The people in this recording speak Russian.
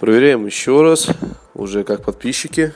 Проверяем еще раз, уже как подписчики.